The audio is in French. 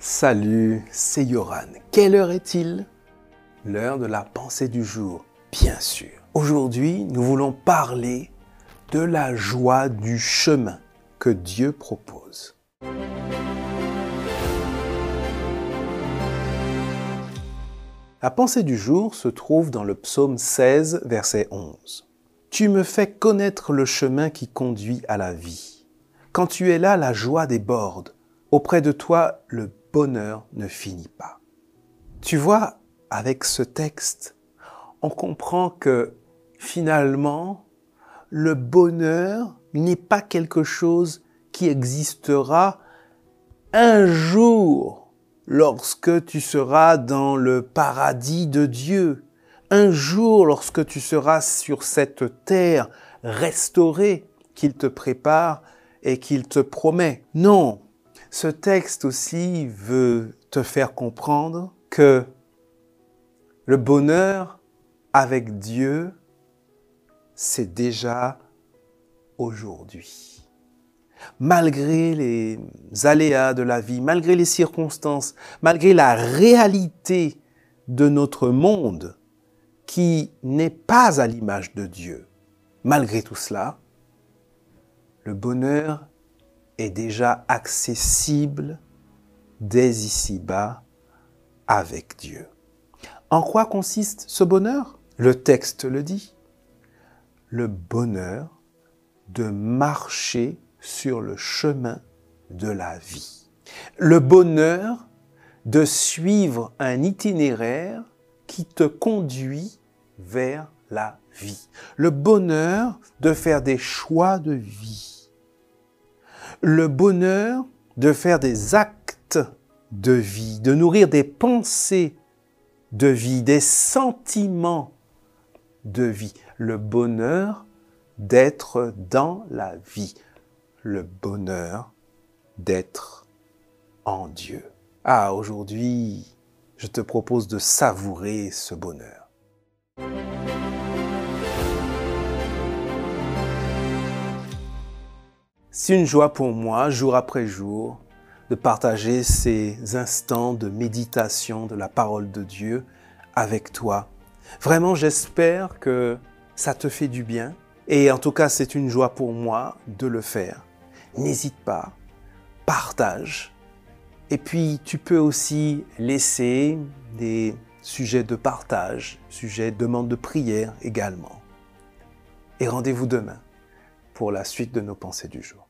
Salut, c'est Yoran. Quelle heure est-il? L'heure de la pensée du jour, bien sûr. Aujourd'hui, nous voulons parler de la joie du chemin que Dieu propose. La pensée du jour se trouve dans le psaume 16, verset 11. Tu me fais connaître le chemin qui conduit à la vie. Quand tu es là, la joie déborde. Auprès de toi, le bonheur ne finit pas. Tu vois, avec ce texte, on comprend que finalement, le bonheur n'est pas quelque chose qui existera un jour lorsque tu seras dans le paradis de Dieu, un jour lorsque tu seras sur cette terre restaurée qu'il te prépare et qu'il te promet. Non, ce texte aussi veut te faire comprendre que le bonheur avec Dieu, c'est déjà aujourd'hui. Malgré les aléas de la vie, malgré les circonstances, malgré la réalité de notre monde qui n'est pas à l'image de Dieu, malgré tout cela, le bonheur est déjà accessible dès ici-bas avec Dieu. En quoi consiste ce bonheur? Le texte le dit. Le bonheur de marcher sur le chemin de la vie. Le bonheur de suivre un itinéraire qui te conduit vers la vie. Le bonheur de faire des choix de vie le bonheur de faire des actes de vie, de nourrir des pensées de vie, des sentiments de vie, le bonheur d'être dans la vie, le bonheur d'être en Dieu. Ah, aujourd'hui, je te propose de savourer ce bonheur. C'est une joie pour moi, jour après jour, de partager ces instants de méditation de la parole de Dieu avec toi. Vraiment, j'espère que ça te fait du bien. Et en tout cas, c'est une joie pour moi de le faire. N'hésite pas, partage. Et puis, tu peux aussi laisser des sujets de partage, sujets de demande de prière également. Et rendez-vous demain pour la suite de nos pensées du jour.